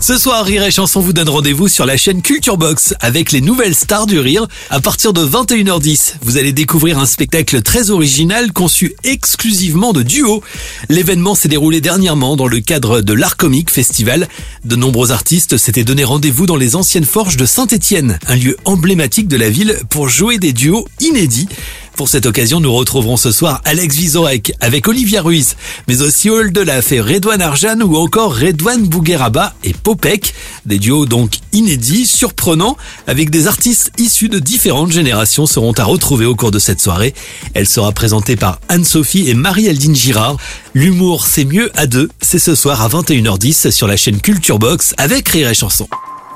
Ce soir, Rire et Chanson vous donne rendez-vous sur la chaîne Culture Box avec les nouvelles stars du rire. À partir de 21h10, vous allez découvrir un spectacle très original conçu exclusivement de duo. L'événement s'est déroulé dernièrement dans le cadre de l'Art Comique Festival. De nombreux artistes s'étaient donné rendez-vous dans les anciennes forges de Saint-Étienne, un lieu emblématique de la ville pour jouer des duos inédits. Pour cette occasion, nous retrouverons ce soir Alex Vizorek avec Olivia Ruiz, mais aussi de la fait Redouane Arjan ou encore Redouane Bougueraba et Popek. Des duos donc inédits, surprenants, avec des artistes issus de différentes générations seront à retrouver au cours de cette soirée. Elle sera présentée par Anne-Sophie et Marie-Aldine Girard. L'humour, c'est mieux à deux. C'est ce soir à 21h10 sur la chaîne Culture Box avec Rire et Chanson.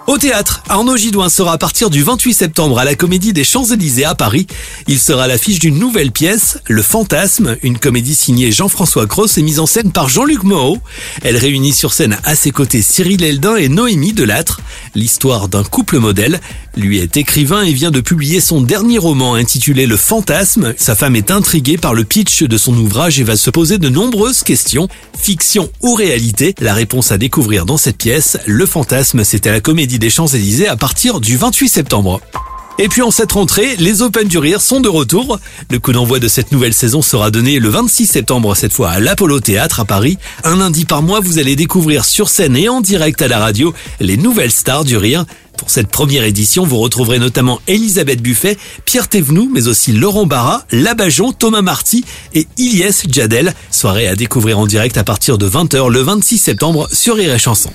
Au théâtre, Arnaud Gidouin sera à partir du 28 septembre à la Comédie des Champs-Élysées à Paris. Il sera l'affiche d'une nouvelle pièce, Le Fantasme, une comédie signée Jean-François Cross et mise en scène par Jean-Luc Moreau. Elle réunit sur scène à ses côtés Cyril Eldin et Noémie Delattre. L'histoire d'un couple modèle. Lui est écrivain et vient de publier son dernier roman intitulé Le Fantasme. Sa femme est intriguée par le pitch de son ouvrage et va se poser de nombreuses questions. Fiction ou réalité La réponse à découvrir dans cette pièce. Le Fantasme, à la Des Champs-Élysées à partir du 28 septembre. Et puis en cette rentrée, les Open du Rire sont de retour. Le coup d'envoi de cette nouvelle saison sera donné le 26 septembre, cette fois à l'Apollo Théâtre à Paris. Un lundi par mois, vous allez découvrir sur scène et en direct à la radio les nouvelles stars du rire. Pour cette première édition, vous retrouverez notamment Elisabeth Buffet, Pierre Thévenoud, mais aussi Laurent Barra, Labajon, Thomas Marty et Ilyes Jadel. Soirée à découvrir en direct à partir de 20h le 26 septembre sur Rire et Chanson.